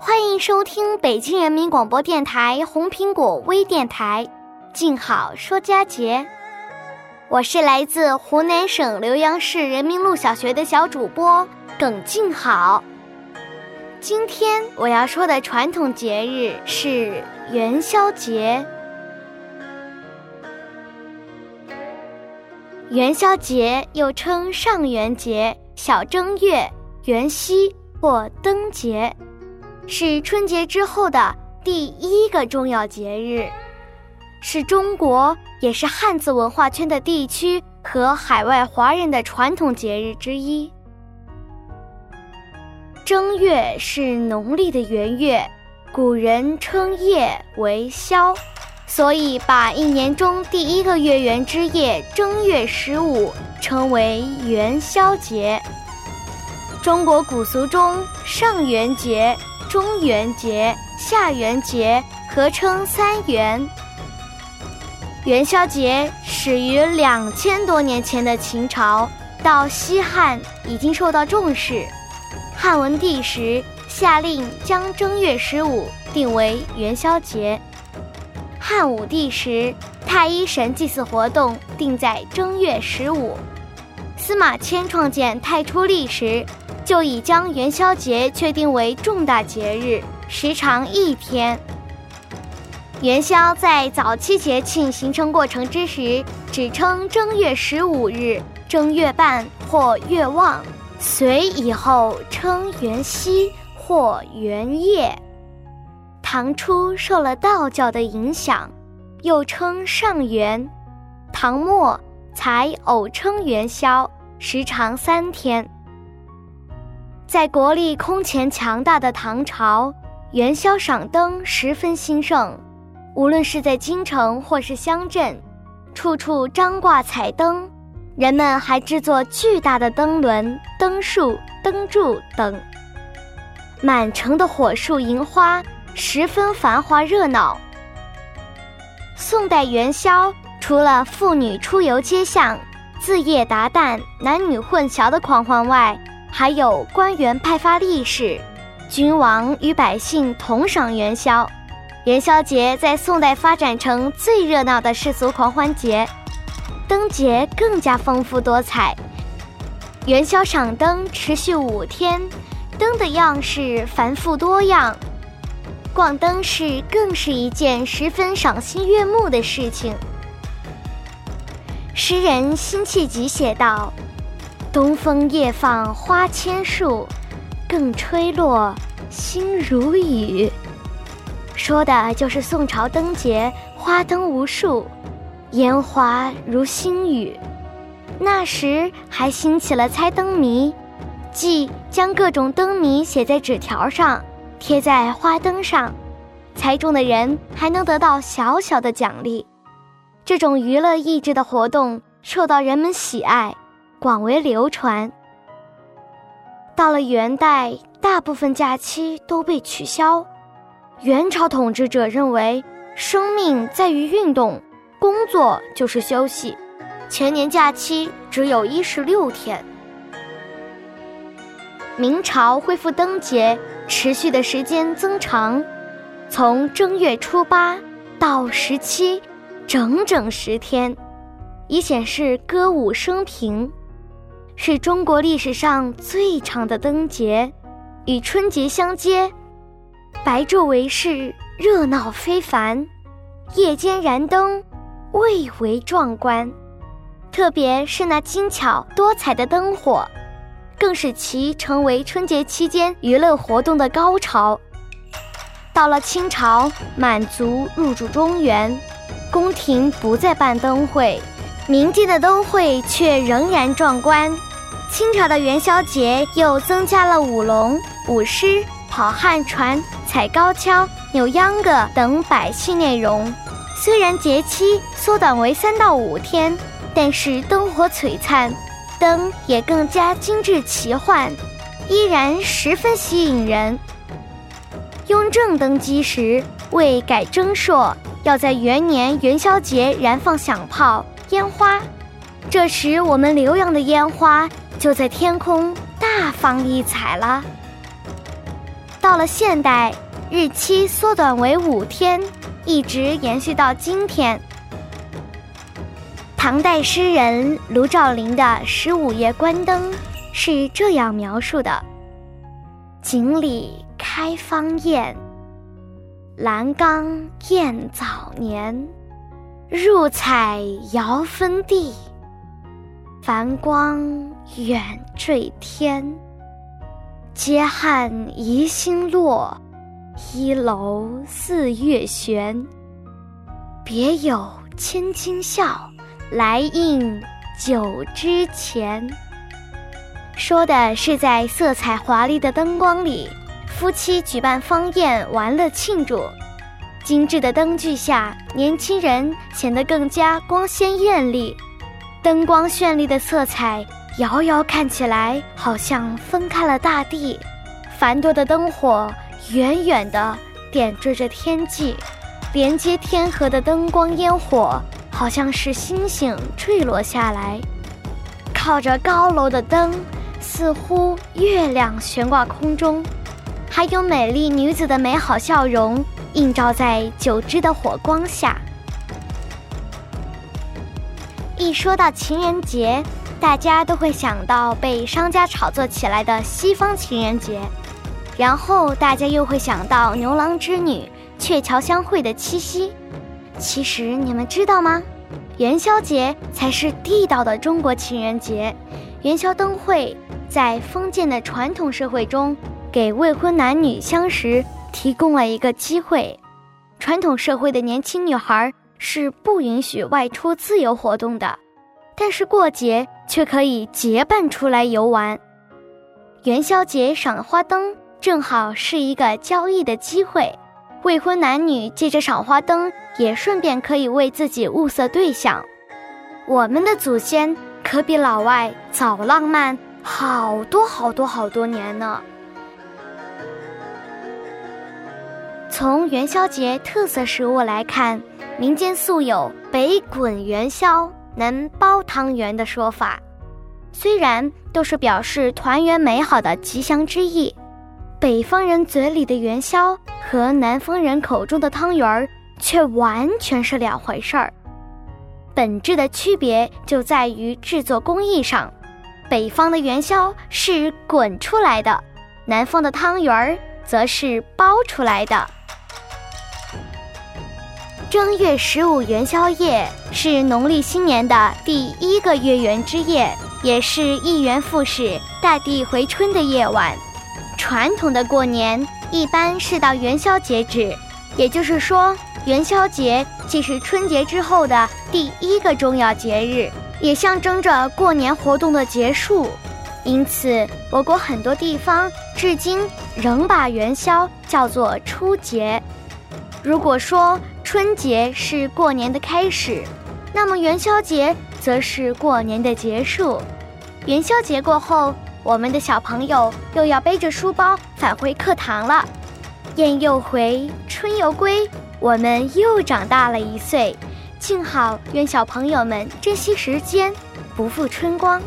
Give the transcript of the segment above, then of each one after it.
欢迎收听北京人民广播电台红苹果微电台，静好说佳节。我是来自湖南省浏阳市人民路小学的小主播耿静好。今天我要说的传统节日是元宵节。元宵节又称上元节。小正月、元夕或灯节，是春节之后的第一个重要节日，是中国也是汉字文化圈的地区和海外华人的传统节日之一。正月是农历的元月，古人称夜为宵，所以把一年中第一个月圆之夜正月十五。称为元宵节。中国古俗中，上元节、中元节、下元节合称三元。元宵节始于两千多年前的秦朝，到西汉已经受到重视。汉文帝时下令将正月十五定为元宵节。汉武帝时。太一神祭祀活动定在正月十五。司马迁创建《太初历》时，就已将元宵节确定为重大节日，时长一天。元宵在早期节庆形成过程之时，只称正月十五日、正月半或月望，隋以后称元夕或元夜。唐初受了道教的影响。又称上元，唐末才偶称元宵，时长三天。在国力空前强大的唐朝，元宵赏灯十分兴盛，无论是在京城或是乡镇，处处张挂彩灯，人们还制作巨大的灯轮、灯树、灯柱等，满城的火树银花，十分繁华热闹。宋代元宵除了妇女出游街巷、自夜达旦、男女混淆的狂欢外，还有官员派发利是，君王与百姓同赏元宵。元宵节在宋代发展成最热闹的世俗狂欢节，灯节更加丰富多彩。元宵赏灯持续五天，灯的样式繁复多样。逛灯市更是一件十分赏心悦目的事情。诗人辛弃疾写道：“东风夜放花千树，更吹落，星如雨。”说的就是宋朝灯节，花灯无数，烟花如星雨。那时还兴起了猜灯谜，即将各种灯谜写在纸条上。贴在花灯上，猜中的人还能得到小小的奖励。这种娱乐益智的活动受到人们喜爱，广为流传。到了元代，大部分假期都被取消。元朝统治者认为，生命在于运动，工作就是休息。全年假期只有一十六天。明朝恢复灯节。持续的时间增长，从正月初八到十七，整整十天，以显示歌舞升平，是中国历史上最长的灯节，与春节相接，白昼为市，热闹非凡，夜间燃灯，蔚为壮观。特别是那精巧多彩的灯火，更使其成为春节期间娱乐活动的高潮。到了清朝，满族入主中原，宫廷不再办灯会，民间的灯会却仍然壮观。清朝的元宵节又增加了舞龙、舞狮、跑旱船、踩高跷、扭秧歌等百戏内容。虽然节期缩短为三到五天。但是灯火璀璨，灯也更加精致奇幻，依然十分吸引人。雍正登基时，为改征朔，要在元年元宵节燃放响炮、烟花。这时，我们浏阳的烟花就在天空大放异彩了。到了现代，日期缩短为五天，一直延续到今天。唐代诗人卢照邻的《十五夜观灯》是这样描述的：“井里开芳艳，栏杆燕早年。入彩遥分地，繁光远坠天。阶汉疑星落，一楼四月悬。别有千金笑。”来应酒之前，说的是在色彩华丽的灯光里，夫妻举办方宴玩乐庆祝。精致的灯具下，年轻人显得更加光鲜艳丽。灯光绚丽的色彩，遥遥看起来好像分开了大地。繁多的灯火远远地点缀着天际，连接天河的灯光烟火。好像是星星坠落下来，靠着高楼的灯，似乎月亮悬挂空中，还有美丽女子的美好笑容映照在九支的火光下。一说到情人节，大家都会想到被商家炒作起来的西方情人节，然后大家又会想到牛郎织女鹊桥相会的七夕。其实你们知道吗？元宵节才是地道的中国情人节。元宵灯会在封建的传统社会中，给未婚男女相识提供了一个机会。传统社会的年轻女孩是不允许外出自由活动的，但是过节却可以结伴出来游玩。元宵节赏花灯正好是一个交易的机会。未婚男女借着赏花灯，也顺便可以为自己物色对象。我们的祖先可比老外早浪漫好多好多好多年呢。从元宵节特色食物来看，民间素有“北滚元宵，南包汤圆”的说法，虽然都是表示团圆美好的吉祥之意。北方人嘴里的元宵和南方人口中的汤圆儿却完全是两回事儿，本质的区别就在于制作工艺上，北方的元宵是滚出来的，南方的汤圆儿则是包出来的。正月十五元宵夜是农历新年的第一个月圆之夜，也是一元复始、大地回春的夜晚。传统的过年一般是到元宵节止，也就是说，元宵节既是春节之后的第一个重要节日，也象征着过年活动的结束。因此，我国很多地方至今仍把元宵叫做初节。如果说春节是过年的开始，那么元宵节则是过年的结束。元宵节过后。我们的小朋友又要背着书包返回课堂了，雁又回，春又归，我们又长大了一岁。静好，愿小朋友们珍惜时间，不负春光。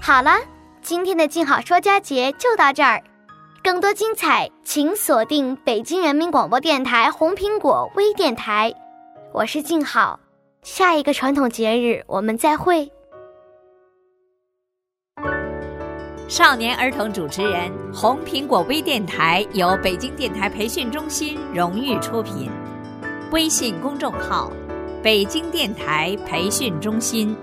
好了，今天的静好说佳节就到这儿，更多精彩，请锁定北京人民广播电台红苹果微电台。我是静好，下一个传统节日我们再会。少年儿童主持人，红苹果微电台由北京电台培训中心荣誉出品，微信公众号：北京电台培训中心。